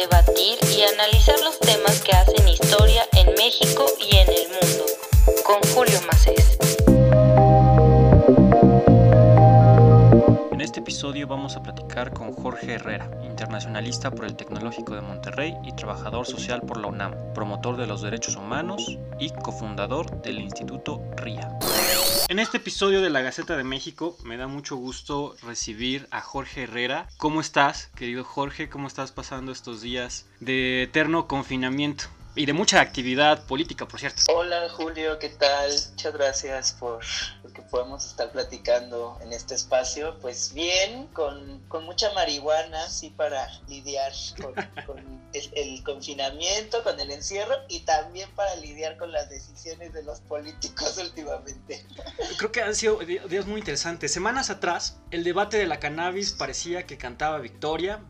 debatir y analizar los temas que hacen historia en México y en el mundo. Con Julio Macés. En este episodio vamos a platicar con Jorge Herrera, internacionalista por el Tecnológico de Monterrey y trabajador social por la UNAM, promotor de los derechos humanos y cofundador del Instituto RIA. En este episodio de la Gaceta de México me da mucho gusto recibir a Jorge Herrera. ¿Cómo estás, querido Jorge? ¿Cómo estás pasando estos días de eterno confinamiento? Y de mucha actividad política, por cierto. Hola Julio, ¿qué tal? Muchas gracias por lo que podemos estar platicando en este espacio. Pues bien, con, con mucha marihuana, sí, para lidiar con, el, el, confinamiento, con el encierro y también para lidiar con las decisiones de los políticos últimamente. Creo que han sido días muy interesantes. Semanas atrás, el debate de la cannabis parecía que cantaba victoria.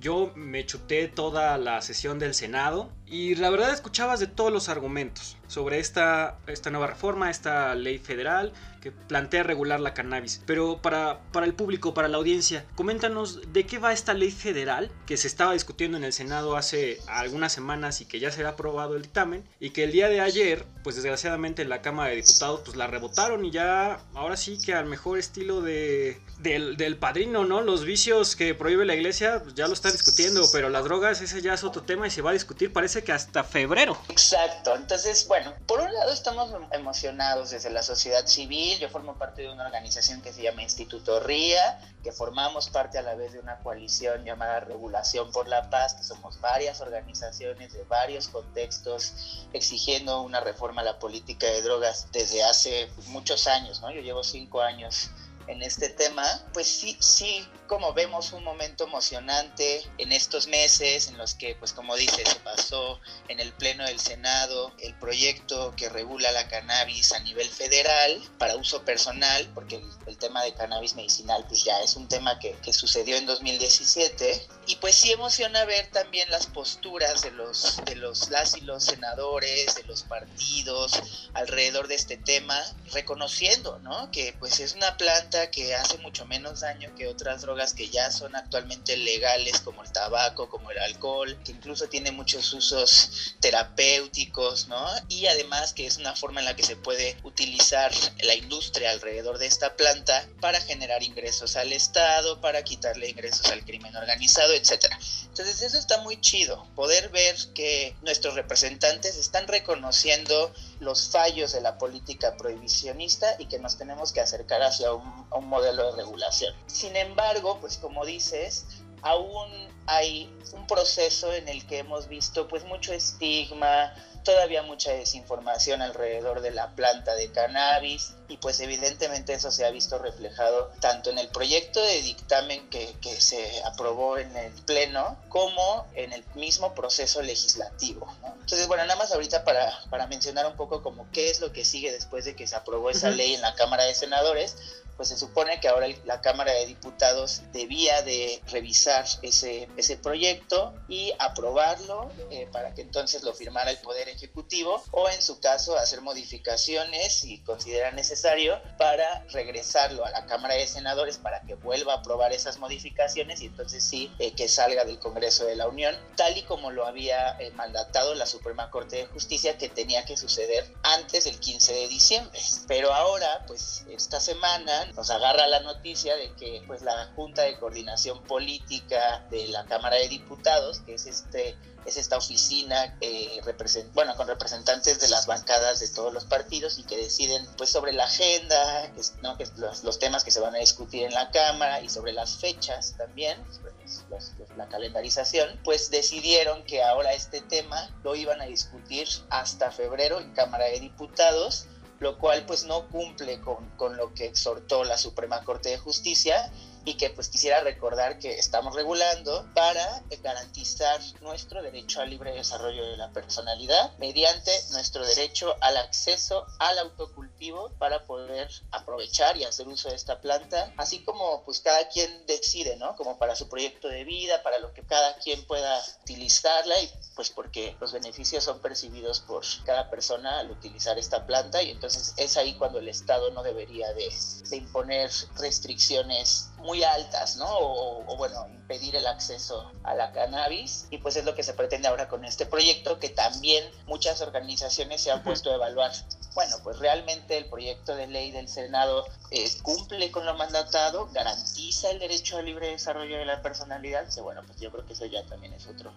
Yo me chuté toda la sesión del Senado y la verdad escuchabas de todos los argumentos sobre esta, esta nueva reforma, esta ley federal que plantea regular la cannabis. Pero para, para el público, para la audiencia, coméntanos de qué va esta ley federal que se estaba discutiendo en el Senado hace algunas semanas y que ya se ha aprobado el dictamen y que el día de ayer, pues desgraciadamente en la Cámara de Diputados, pues la rebotaron y ya ahora sí que al mejor estilo de, del, del padrino, ¿no? Los vicios que prohíbe la iglesia, pues ya lo están discutiendo, pero las drogas, ese ya es otro tema y se va a discutir, parece que hasta febrero. Exacto, entonces, bueno, por un lado estamos emocionados desde la sociedad civil, yo formo parte de una organización que se llama Instituto RIA, que formamos parte a la vez de una coalición llamada Regulación por la Paz, que somos varias organizaciones de varios contextos exigiendo una reforma a la política de drogas desde hace muchos años, ¿no? Yo llevo cinco años en este tema, pues sí, sí, como vemos un momento emocionante en estos meses en los que, pues como dice, se pasó en el Pleno del Senado el proyecto que regula la cannabis a nivel federal para uso personal, porque el, el tema de cannabis medicinal pues ya es un tema que, que, sucedió en 2017, y pues sí emociona ver también las posturas de los, de los las y los senadores, de los partidos alrededor de este tema, reconociendo, ¿no? Que pues es una planta que hace mucho menos daño que otras drogas que ya son actualmente legales, como el tabaco, como el alcohol, que incluso tiene muchos usos terapéuticos, ¿no? Y además que es una forma en la que se puede utilizar la industria alrededor de esta planta para generar ingresos al Estado, para quitarle ingresos al crimen organizado, etcétera. Entonces eso está muy chido, poder ver que nuestros representantes están reconociendo los fallos de la política prohibicionista y que nos tenemos que acercar hacia un, modelo de regulación. Sin embargo, pues como dices, aún hay un proceso en el que hemos visto pues mucho estigma, todavía mucha desinformación alrededor de la planta de cannabis y pues evidentemente eso se ha visto reflejado tanto en el proyecto de dictamen que, que se aprobó en el Pleno como en el mismo proceso legislativo. ¿no? Entonces, bueno, nada más ahorita para, para mencionar un poco como qué es lo que sigue después de que se aprobó esa ley en la Cámara de Senadores, pues se supone que ahora la Cámara de Diputados debía de revisar ese, ese proyecto y aprobarlo eh, para que entonces lo firmara el Poder Ejecutivo o en su caso hacer modificaciones si considera necesario para regresarlo a la Cámara de Senadores para que vuelva a aprobar esas modificaciones y entonces sí eh, que salga del Congreso de la Unión, tal y como lo había eh, mandatado la Suprema Corte de Justicia que tenía que suceder antes del 15 de diciembre. Pero ahora, pues esta semana nos agarra la noticia de que pues la Junta de Coordinación Política de la Cámara de Diputados, que es este es esta oficina eh, represent bueno, con representantes de las bancadas de todos los partidos y que deciden pues sobre la agenda, que, ¿no? que los, los, temas que se van a discutir en la Cámara y sobre las fechas también, sobre los, los, la calendarización, pues decidieron que ahora este tema lo iban a discutir hasta febrero en Cámara de Diputados lo cual pues no cumple con, con, lo que exhortó la Suprema Corte de Justicia y que pues quisiera recordar que estamos regulando para garantizar nuestro derecho al libre desarrollo de la personalidad mediante nuestro derecho al acceso al autocultivo para poder aprovechar y hacer uso de esta planta, así como pues cada quien decide, ¿no? Como para su proyecto de vida, para lo que cada quien pueda utilizarla y pues porque los beneficios son percibidos por cada persona al utilizar esta planta y entonces es ahí cuando el Estado no debería de, de imponer restricciones muy altas, ¿no? O, bueno, impedir el acceso a la cannabis y pues es lo que se pretende ahora con este proyecto que también muchas organizaciones se han puesto a evaluar. Bueno, pues realmente el proyecto de ley del Senado eh, cumple con lo mandatado, garantiza el derecho al libre desarrollo de la personalidad. bueno, pues yo creo que eso ya también es otro,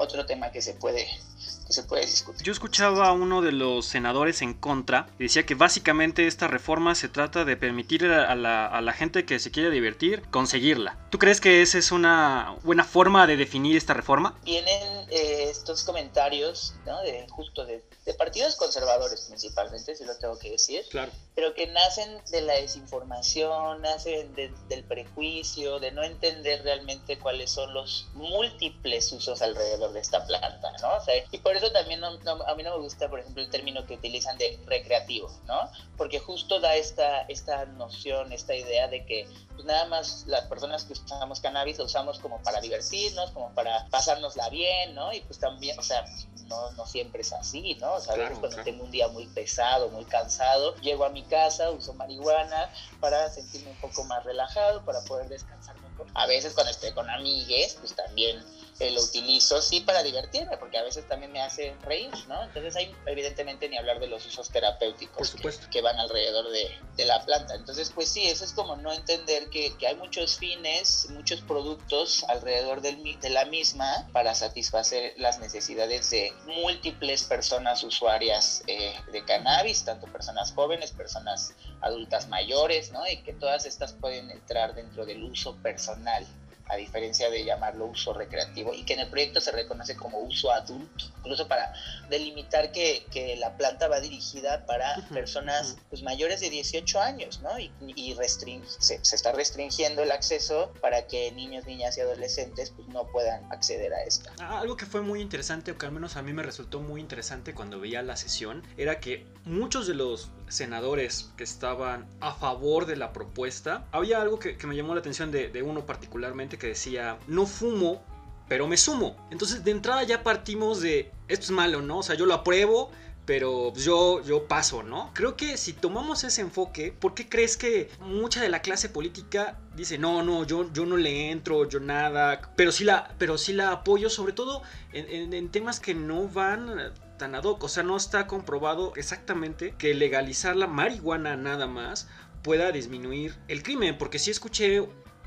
otro tema que se puede se puede discutir. Yo escuchaba a uno de los senadores en contra y decía que básicamente esta reforma se trata de permitir a la, a la gente que se quiere divertir conseguirla. ¿Tú crees que esa es una buena forma de definir esta reforma? Vienen eh, estos comentarios, ¿no? De justo de, de, partidos conservadores principalmente, si lo tengo que decir. Claro. Pero que nacen de la desinformación, nacen del prejuicio, de no entender realmente cuáles son los múltiples usos alrededor de esta planta, ¿no? O sea, y por eso también a mí no me gusta, por ejemplo, el término que utilizan de recreativo, ¿no? Porque justo da esta, esta noción, esta idea de que pues, nada más las personas que usamos cannabis lo usamos como para divertirnos, como para pasárnosla bien, ¿no? Y pues también, o sea, no, no siempre es así, ¿no? O sea, a veces cuando tengo un día muy pesado, muy cansado, llego a mi casa, uso marihuana para sentirme un poco más relajado, para poder descansar un poco. A veces cuando estoy con amigues, pues también lo utilizo sí para divertirme, porque a veces también me hace reír, ¿no? Entonces hay evidentemente ni hablar de los usos terapéuticos que, van alrededor de, de, la planta. Entonces, pues sí, eso es como no entender que, que hay muchos fines, muchos productos alrededor del, de la misma para satisfacer las necesidades de múltiples personas usuarias eh, de cannabis, tanto personas jóvenes, personas adultas mayores, ¿no? Y que todas estas pueden entrar dentro del uso personal a diferencia de llamarlo uso recreativo, y que en el proyecto se reconoce como uso adulto, incluso para delimitar que, que la planta va dirigida para personas pues, mayores de 18 años, ¿no? Y, y se, se, está restringiendo el acceso para que niños, niñas y adolescentes pues, no puedan acceder a esta. Ah, algo que fue muy interesante, o que al menos a mí me resultó muy interesante cuando veía la sesión, era que muchos de los senadores que estaban a favor de la propuesta, había algo que, me llamó la atención de, uno particularmente que decía, no fumo, pero me sumo. Entonces de entrada ya partimos de, esto es malo, ¿no? O sea, yo lo apruebo, pero yo, yo paso, ¿no? Creo que si tomamos ese enfoque, ¿por qué crees que mucha de la clase política dice, no, no, yo, yo no le entro, yo nada, pero sí la, pero sí la apoyo, sobre todo en, en temas que no van o sea, no está comprobado exactamente que legalizar la marihuana nada más pueda disminuir el crimen, porque sí escuché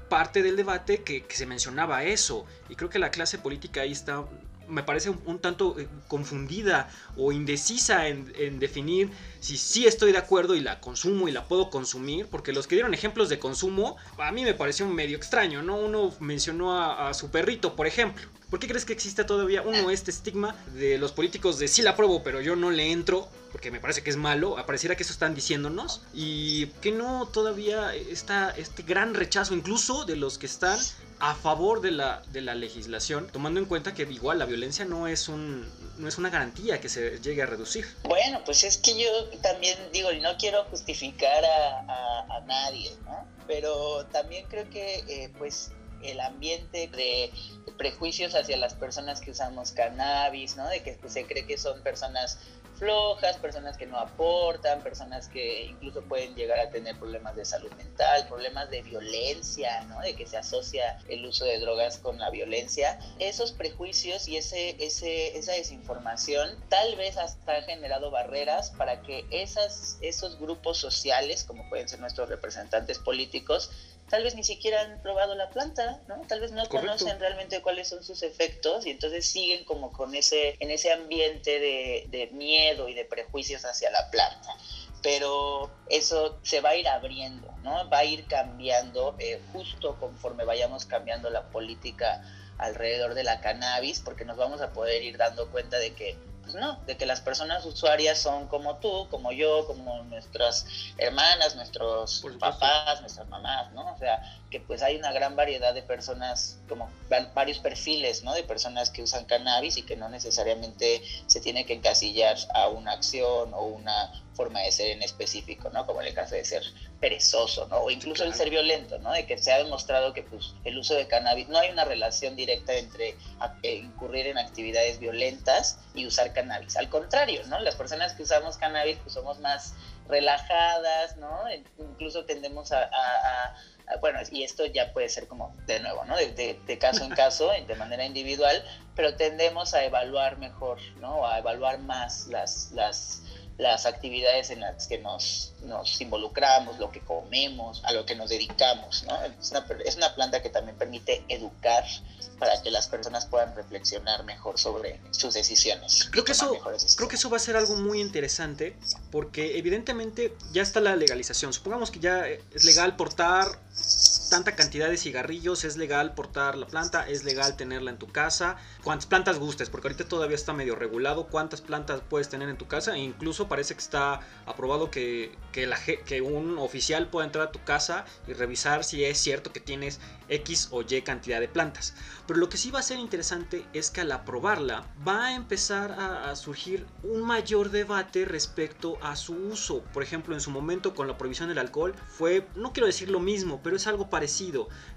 parte del debate que, se mencionaba eso. Y creo que la clase política ahí está, me parece un, tanto eh, confundida o indecisa en, definir si sí estoy de acuerdo y la consumo y la puedo consumir. Porque los que dieron ejemplos de consumo, a mí me pareció medio extraño, ¿no? Uno mencionó a, su perrito, por ejemplo. ¿Por qué crees que existe todavía uno este estigma de los políticos de sí la apruebo, pero yo no le entro? Porque me parece que es malo, pareciera que eso están diciéndonos. Y que no todavía está este gran rechazo, incluso de los que están a favor de la, de la legislación, tomando en cuenta que igual la violencia no es, un, no es una garantía que se llegue a reducir. Bueno, pues es que yo también digo, y no quiero justificar a, a, nadie, ¿no? Pero también creo que eh, pues el ambiente de prejuicios hacia las personas que usamos cannabis, ¿no? De que se cree que son personas flojas, personas que no aportan, personas que incluso pueden llegar a tener problemas de salud mental, problemas de violencia, ¿no? De que se asocia el uso de drogas con la violencia. Esos prejuicios y ese, ese, esa desinformación tal vez hasta han generado barreras para que esas, esos grupos sociales, como pueden ser nuestros representantes políticos, tal vez ni siquiera han probado la planta, ¿no? Tal vez no conocen realmente cuáles son sus efectos y entonces siguen como con ese, en ese ambiente de, de miedo y de prejuicios hacia la planta pero eso se va a ir abriendo, ¿no? Va a ir cambiando eh, justo conforme vayamos cambiando la política alrededor de la cannabis, porque nos vamos a poder ir dando cuenta de que pues no, de que las personas usuarias son como tú, como yo, como nuestras hermanas, nuestros papás, nuestras mamás, ¿no? O sea, que pues hay una gran variedad de personas, como varios perfiles, ¿no? De personas que usan cannabis y que no necesariamente se tiene que encasillar a una acción o una forma de ser en específico, ¿no? Como en el caso de ser perezoso, ¿no? O incluso el ser violento, ¿no? De que se ha demostrado que pues el uso de cannabis, no hay una relación directa entre eh, incurrir en actividades violentas y usar cannabis. Al contrario, ¿no? Las personas que usamos cannabis pues somos más relajadas, ¿no? Incluso tendemos a, bueno, y esto ya puede ser como de nuevo, ¿no? De, de, caso en caso, de manera individual, pero tendemos a evaluar mejor, ¿no? A evaluar más las, las las actividades en las que nos, nos, involucramos, lo que comemos, a lo que nos dedicamos. ¿no? Es, una, es, una, planta que también permite educar para que las personas puedan reflexionar mejor sobre sus decisiones. Creo que, eso, creo que eso va a ser algo muy interesante porque evidentemente ya está la legalización. Supongamos que ya es legal portar tanta cantidad de cigarrillos, es legal portar la planta, es legal tenerla en tu casa, cuántas plantas gustes, porque ahorita todavía está medio regulado cuántas plantas puedes tener en tu casa, e incluso parece que está aprobado que, que, un oficial pueda entrar a tu casa y revisar si es cierto que tienes X o Y cantidad de plantas. Pero lo que sí va a ser interesante es que al aprobarla va a empezar a, a surgir un mayor debate respecto a su uso. Por ejemplo, en su momento con la prohibición del alcohol fue, no quiero decir lo mismo, pero es algo parecido.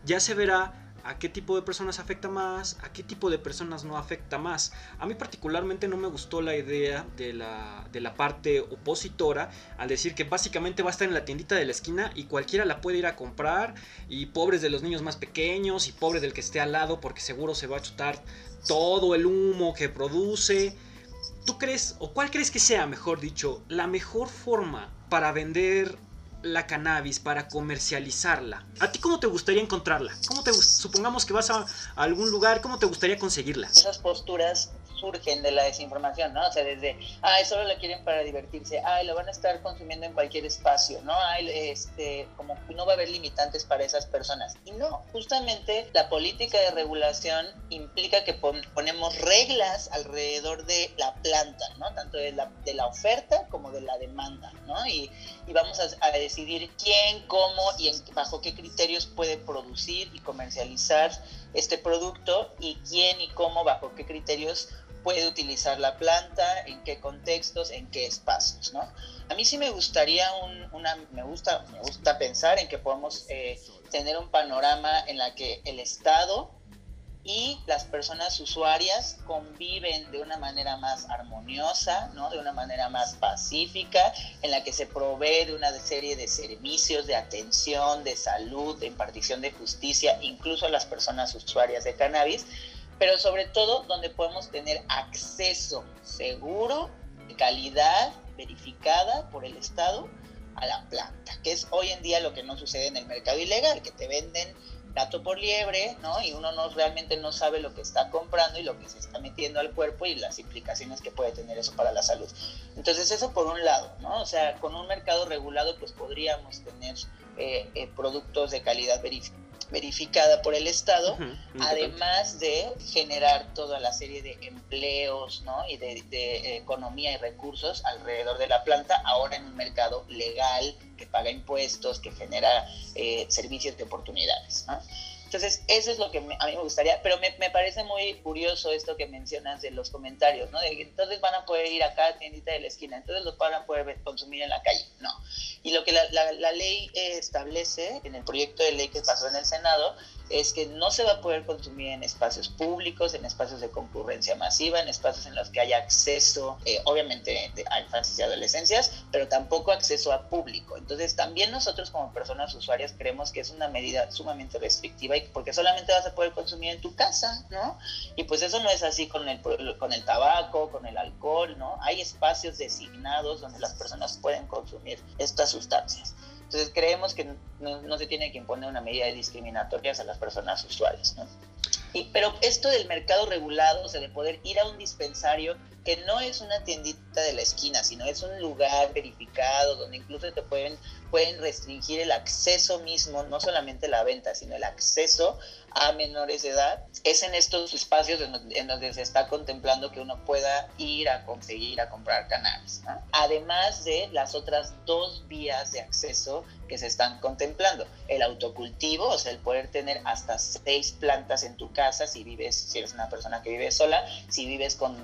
Ya se verá a qué tipo de personas afecta más, a qué tipo de personas no afecta más. A mí particularmente no me gustó la idea de la, de la parte opositora al decir que básicamente va a estar en la tiendita de la esquina y cualquiera la puede ir a comprar y pobres de los niños más pequeños y pobre del que esté al lado porque seguro se va a chutar todo el humo que produce. ¿Tú crees, o cuál crees que sea, mejor dicho, la mejor forma para vender la cannabis, para comercializarla, ¿a ti cómo te gustaría encontrarla? ¿Cómo te supongamos que vas a, algún lugar, cómo te gustaría conseguirla? Esas posturas surgen de la desinformación, ¿no? O sea, desde, ay, solo la quieren para divertirse, ay, lo van a estar consumiendo en cualquier espacio, ¿no? Ay, este, como no va a haber limitantes para esas personas. Y no, justamente la política de regulación implica que ponemos reglas alrededor de la planta, ¿no? Tanto de la, de la oferta como de la demanda, ¿no? Y, y vamos a, a, decidir quién, cómo y en, bajo qué criterios puede producir y comercializar este producto y quién y cómo, bajo qué criterios puede utilizar la planta, en qué contextos, en qué espacios, ¿no? A mí sí me gustaría un, una, me gusta, me gusta pensar en que podemos eh, tener un panorama en la que el Estado y las personas usuarias conviven de una manera más armoniosa, ¿no? de una manera más pacífica, en la que se provee de una serie de servicios de atención, de salud, de impartición de justicia, incluso a las personas usuarias de cannabis, pero sobre todo donde podemos tener acceso seguro, de calidad, verificada por el Estado a la planta, que es hoy en día lo que no sucede en el mercado ilegal, que te venden gato por liebre, ¿no? Y uno no realmente no sabe lo que está comprando y lo que se está metiendo al cuerpo y las implicaciones que puede tener eso para la salud. Entonces eso por un lado, ¿no? O sea, con un mercado regulado pues podríamos tener eh, eh, productos de calidad verificada verificada por el Estado, además de generar toda la serie de empleos ¿no? y de, economía y recursos alrededor de la planta, ahora en un mercado legal que paga impuestos, que genera eh, servicios de oportunidades. ¿no? Entonces, eso es lo que a mí me gustaría, pero me, me, parece muy curioso esto que mencionas de los comentarios, ¿no? De entonces van a poder ir acá a tiendita de la esquina, entonces los van a poder consumir en la calle. No. Y lo que la, la, la ley establece en el proyecto de ley que pasó en el Senado es que no se va a poder consumir en espacios públicos, en espacios de concurrencia masiva, en espacios en los que haya acceso, eh, obviamente, a infancias y adolescencias, pero tampoco acceso a público. Entonces, también nosotros como personas usuarias creemos que es una medida sumamente restrictiva porque solamente vas a poder consumir en tu casa, ¿no? Y pues eso no es así con el, con el tabaco, con el alcohol, ¿no? Hay espacios designados donde las personas pueden consumir estas sustancias. Entonces creemos que no, se tiene que imponer una medida discriminatoria a las personas usuarias. ¿no? Y, pero esto del mercado regulado, o sea, de poder ir a un dispensario que no es una tiendita de la esquina, sino es un lugar verificado donde incluso te pueden, pueden restringir el acceso mismo, no solamente la venta, sino el acceso a menores de edad, es en estos espacios en donde, se está contemplando que uno pueda ir a conseguir a comprar cannabis. Además de las otras dos vías de acceso que se están contemplando, el autocultivo, o sea, el poder tener hasta seis plantas en tu casa si vives, si eres una persona que vive sola, si vives con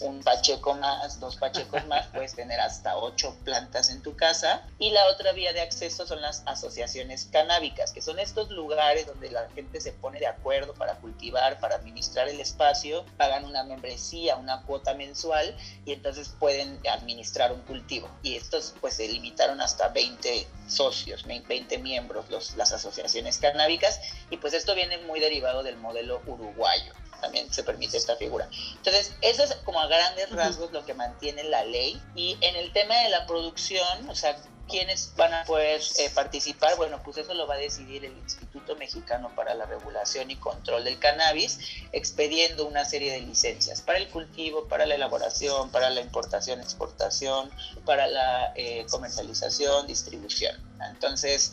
un pacheco más, dos pachecos más, puedes tener hasta ocho plantas en tu casa. Y la otra vía vía de acceso son las asociaciones canábicas, que son estos lugares donde la gente se pone de acuerdo para cultivar, para administrar el espacio, pagan una membresía, una cuota mensual y entonces pueden administrar un cultivo. Y estos pues se limitaron hasta 20 socios, 20 miembros los, las asociaciones canábicas y pues esto viene muy derivado del modelo uruguayo también se permite esta figura. Entonces, eso es como a grandes rasgos lo que mantiene la ley. Y en el tema de la producción, o sea, ¿quiénes van a poder eh, participar? Bueno, pues eso lo va a decidir el Instituto Mexicano para la Regulación y Control del Cannabis, expediendo una serie de licencias para el cultivo, para la elaboración, para la importación, exportación, para la eh, comercialización, distribución. Entonces,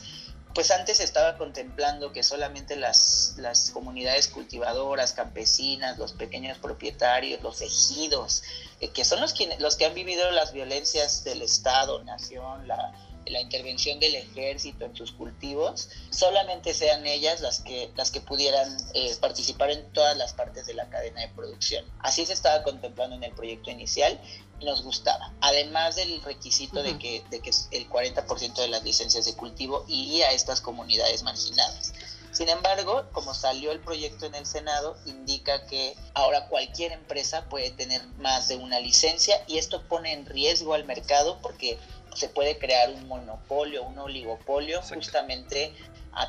pues antes estaba contemplando que solamente las, las comunidades cultivadoras, campesinas, los pequeños propietarios, los ejidos, eh, que son los, quienes, los que han vivido las violencias del Estado, nación, la, la intervención del ejército en sus cultivos, solamente sean ellas las que, las que pudieran eh, participar en todas las partes de la cadena de producción. Así se estaba contemplando en el proyecto inicial nos gustaba. Además del requisito de, que, de que el 40% de las licencias de cultivo iría a estas comunidades marginadas. Sin embargo, como salió el proyecto en el Senado, indica que ahora cualquier empresa puede tener más de una licencia y esto pone en riesgo al mercado porque se puede crear un monopolio, un oligopolio, justamente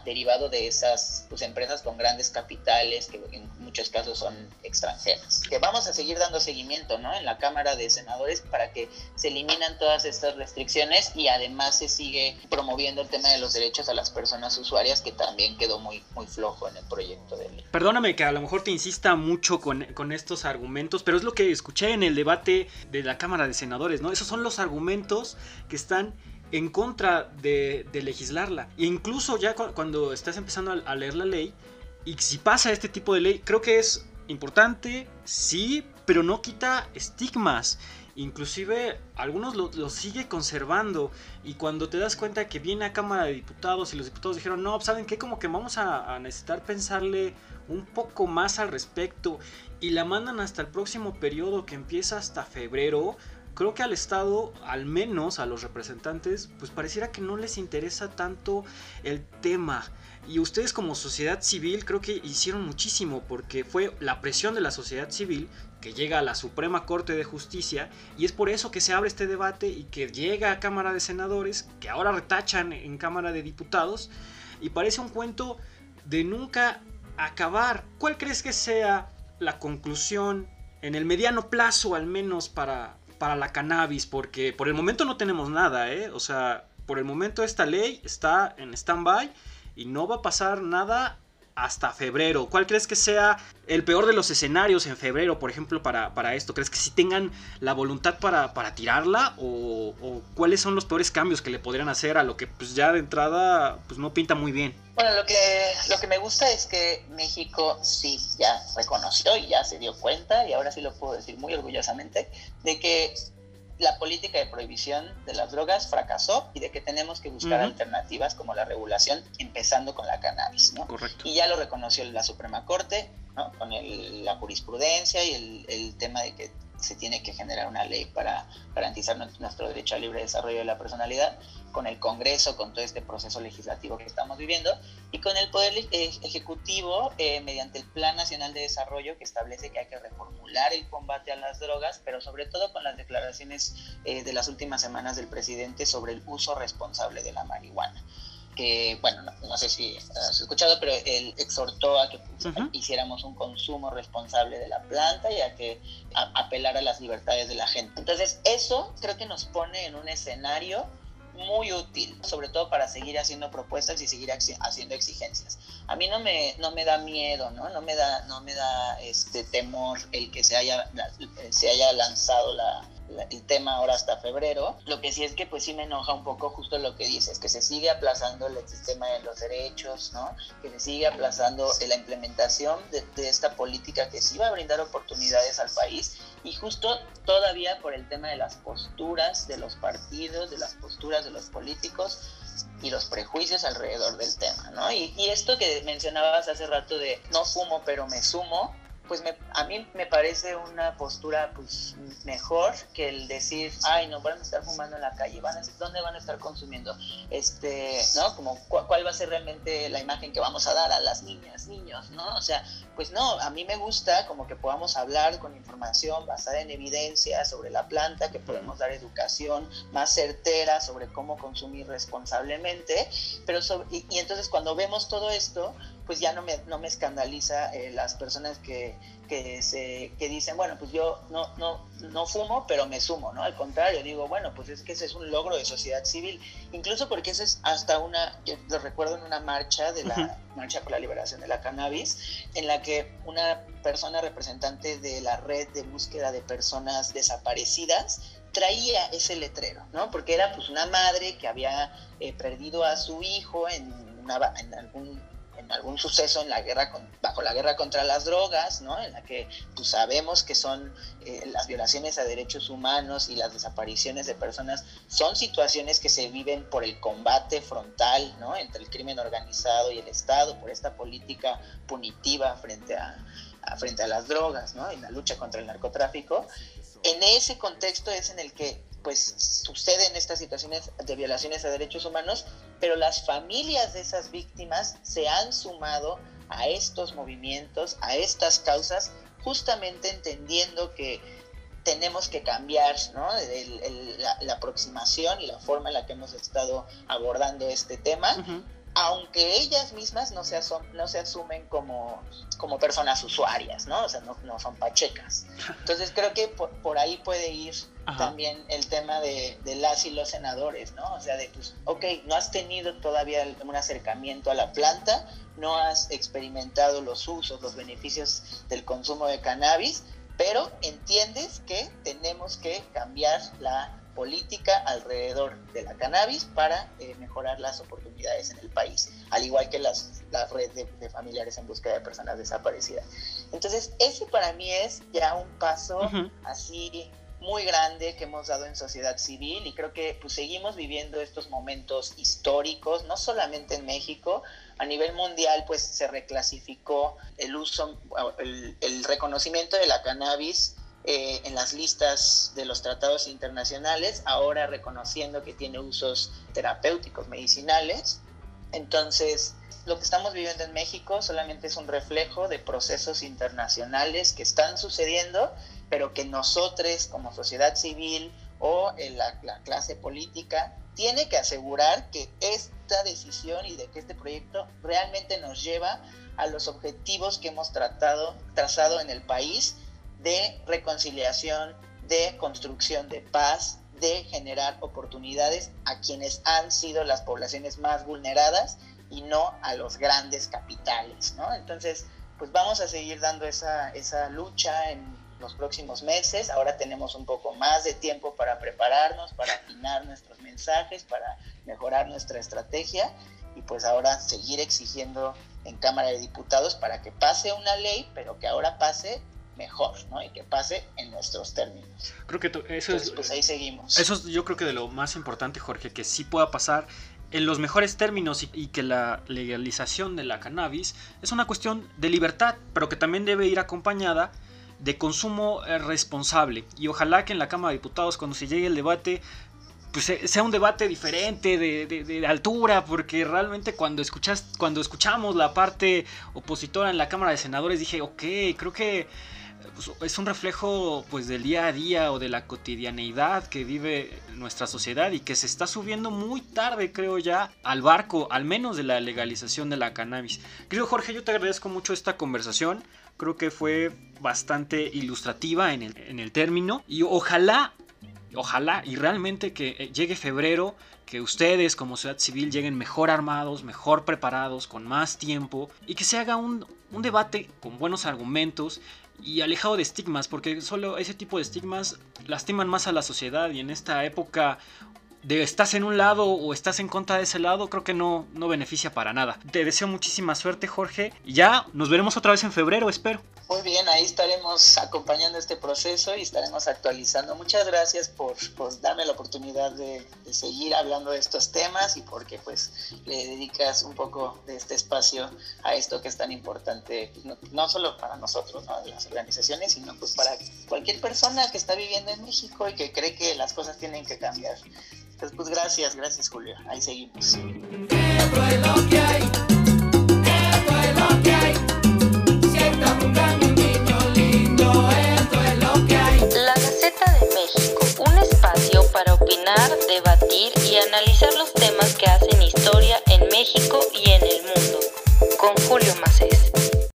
derivado de esas pues, empresas con grandes capitales que en muchos casos son extranjeras. Que vamos a seguir dando seguimiento ¿no? en la Cámara de Senadores para que se eliminan todas estas restricciones y además se sigue promoviendo el tema de los derechos a las personas usuarias que también quedó muy, muy flojo en el proyecto de ley. Perdóname que a lo mejor te insista mucho con, con estos argumentos, pero es lo que escuché en el debate de la Cámara de Senadores, ¿no? Esos son los argumentos que están en contra de, legislarla. E incluso ya cuando estás empezando a, leer la ley, y si pasa este tipo de ley, creo que es importante, sí, pero no quita estigmas. Inclusive algunos lo, sigue conservando y cuando te das cuenta que viene a Cámara de Diputados y los diputados dijeron, no, ¿saben qué? Como que vamos a necesitar pensarle un poco más al respecto y la mandan hasta el próximo periodo que empieza hasta febrero, creo que al Estado, al menos a los representantes, pues pareciera que no les interesa tanto el tema. Y ustedes como sociedad civil creo que hicieron muchísimo porque fue la presión de la sociedad civil que llega a la Suprema Corte de Justicia y es por eso que se abre este debate y que llega a Cámara de Senadores, que ahora retachan en Cámara de Diputados y parece un cuento de nunca acabar. ¿Cuál crees que sea la conclusión en el mediano plazo al menos para, para la cannabis, porque por el momento no tenemos nada, ¿eh? O sea, por el momento esta ley está en stand-by y no va a pasar nada hasta febrero. ¿Cuál crees que sea el peor de los escenarios en febrero, por ejemplo, para, para esto? ¿Crees que si tengan la voluntad para, para tirarla? O, cuáles son los peores cambios que le podrían hacer a lo que pues ya de entrada pues no pinta muy bien? Bueno, lo que, lo que me gusta es que México sí ya reconoció y ya se dio cuenta, y ahora sí lo puedo decir muy orgullosamente, de que la política de prohibición de las drogas fracasó y de que tenemos que buscar alternativas como la regulación, empezando con la cannabis. ¿no? Y ya lo reconoció la Suprema Corte, ¿no? con la jurisprudencia y el, el, tema de que se tiene que generar una ley para garantizar nuestro derecho al libre desarrollo de la personalidad, con el Congreso, con todo este proceso legislativo que estamos viviendo, y con el Poder Ejecutivo eh, mediante el Plan Nacional de Desarrollo que establece que hay que reformular el combate a las drogas, pero sobre todo con las declaraciones eh, de las últimas semanas del presidente sobre el uso responsable de la marihuana que, bueno, no, sé si has escuchado, pero él exhortó a que hiciéramos un consumo responsable de la planta y a que apelar a las libertades de la gente. Entonces, eso creo que nos pone en un escenario muy útil, sobre todo para seguir haciendo propuestas y seguir haciendo exigencias. A mí no me, no me da miedo, ¿no? No me da, no me da este temor el que se haya, se haya lanzado la, el tema ahora hasta febrero. Lo que sí es que pues sí me enoja un poco justo lo que dices, que se sigue aplazando el sistema de los derechos, ¿no? Que se sigue aplazando la implementación de, esta política que sí va a brindar oportunidades al país y justo todavía por el tema de las posturas de los partidos, de las posturas de los políticos y los prejuicios alrededor del tema, ¿no? Y, y esto que mencionabas hace rato de no fumo pero me sumo, pues a mí me parece una postura pues mejor que el decir, ay, no, van a estar fumando en la calle, van a, ¿dónde van a estar consumiendo? Este, ¿no? Como cuál va a ser realmente la imagen que vamos a dar a las niñas, niños, ¿no? O sea, pues no, a mí me gusta como que podamos hablar con información basada en evidencia sobre la planta, que podemos dar educación más certera sobre cómo consumir responsablemente, pero y, y entonces cuando vemos todo esto, pues ya no me, no me escandaliza eh, las personas que, que, se, que dicen, bueno, pues yo no, no, no fumo, pero me sumo, ¿no? Al contrario, digo, bueno, pues es que ese es un logro de sociedad civil, incluso porque ese es hasta una, yo lo recuerdo en una marcha de la Marcha por la Liberación de la Cannabis, en la que una persona representante de la red de búsqueda de personas desaparecidas traía ese letrero, ¿no? Porque era pues una madre que había eh, perdido a su hijo en, una, en algún en algún suceso en la guerra bajo la guerra contra las drogas, ¿no? En la que pues, sabemos que son eh, las violaciones a derechos humanos y las desapariciones de personas son situaciones que se viven por el combate frontal, ¿no? Entre el crimen organizado y el Estado, por esta política punitiva frente a, a frente a las drogas, ¿no? En la lucha contra el narcotráfico. En ese contexto es en el que pues suceden estas situaciones de violaciones a derechos humanos, pero las familias de esas víctimas se han sumado a estos movimientos, a estas causas, justamente entendiendo que tenemos que cambiar ¿no? la, aproximación y la forma en la que hemos estado abordando este tema aunque ellas mismas no se, no se asumen como, como personas usuarias, ¿no? O sea, no, no son pachecas. Entonces creo que por, ahí puede ir también el tema de, de, las y los senadores, ¿no? O sea, de pues, ok, no has tenido todavía un acercamiento a la planta, no has experimentado los usos, los beneficios del consumo de cannabis, pero entiendes que tenemos que cambiar la política alrededor de la cannabis para eh, mejorar las oportunidades en el país, al igual que las, la red de, familiares en búsqueda de personas desaparecidas. Entonces, ese para mí es ya un paso así muy grande que hemos dado en sociedad civil y creo que pues, seguimos viviendo estos momentos históricos, no solamente en México, a nivel mundial pues se reclasificó el uso, el, el reconocimiento de la cannabis eh, en las listas de los tratados internacionales, ahora reconociendo que tiene usos terapéuticos, medicinales. Entonces, lo que estamos viviendo en México solamente es un reflejo de procesos internacionales que están sucediendo, pero que nosotros como sociedad civil o en la, la clase política tiene que asegurar que esta decisión y de que este proyecto realmente nos lleva a los objetivos que hemos tratado, trazado en el país de reconciliación, de construcción de paz, de generar oportunidades a quienes han sido las poblaciones más vulneradas y no a los grandes capitales, ¿no? Entonces, pues vamos a seguir dando esa, esa lucha en los próximos meses. Ahora tenemos un poco más de tiempo para prepararnos, para afinar nuestros mensajes, para mejorar nuestra estrategia y pues ahora seguir exigiendo en Cámara de Diputados para que pase una ley, pero que ahora pase mejor, ¿no? Y que pase en nuestros términos. Creo que eso es... Pues ahí seguimos. Eso es yo creo que de lo más importante, Jorge, que sí pueda pasar en los mejores términos y, que la legalización de la cannabis es una cuestión de libertad, pero que también debe ir acompañada de consumo eh, responsable. Y ojalá que en la Cámara de Diputados, cuando se llegue el debate, pues sea un debate diferente de, de, altura, porque realmente cuando, escuchas, cuando escuchamos la parte opositora en la Cámara de Senadores dije, ok, creo que pues, es un reflejo pues del día a día o de la cotidianeidad que vive nuestra sociedad y que se está subiendo muy tarde creo ya al barco al menos de la legalización de la cannabis. Querido Jorge, yo te agradezco mucho esta conversación, creo que fue bastante ilustrativa en el, en el término. Y ojalá, ojalá y realmente que llegue febrero que ustedes como ciudad civil lleguen mejor armados, mejor preparados, con más tiempo y que se haga un, un debate con buenos argumentos y alejado de estigmas, porque solo ese tipo de estigmas lastiman más a la sociedad y en esta época de estás en un lado o estás en contra de ese lado, creo que no, no beneficia para nada. Te deseo muchísima suerte, Jorge. Ya nos veremos otra vez en febrero, espero. Muy bien, ahí estaremos acompañando este proceso y estaremos actualizando. Muchas gracias por, darme la oportunidad de, seguir hablando de estos temas y porque pues le dedicas un poco de este espacio a esto que es tan importante, no, no solo para nosotros, ¿no? las organizaciones, sino pues para cualquier persona que está viviendo en México y que cree que las cosas tienen que cambiar. Entonces, pues gracias, gracias Julio. Ahí seguimos. La Gaceta de México, un espacio para opinar, debatir y analizar los temas que hacen historia en México y en el mundo. Con Julio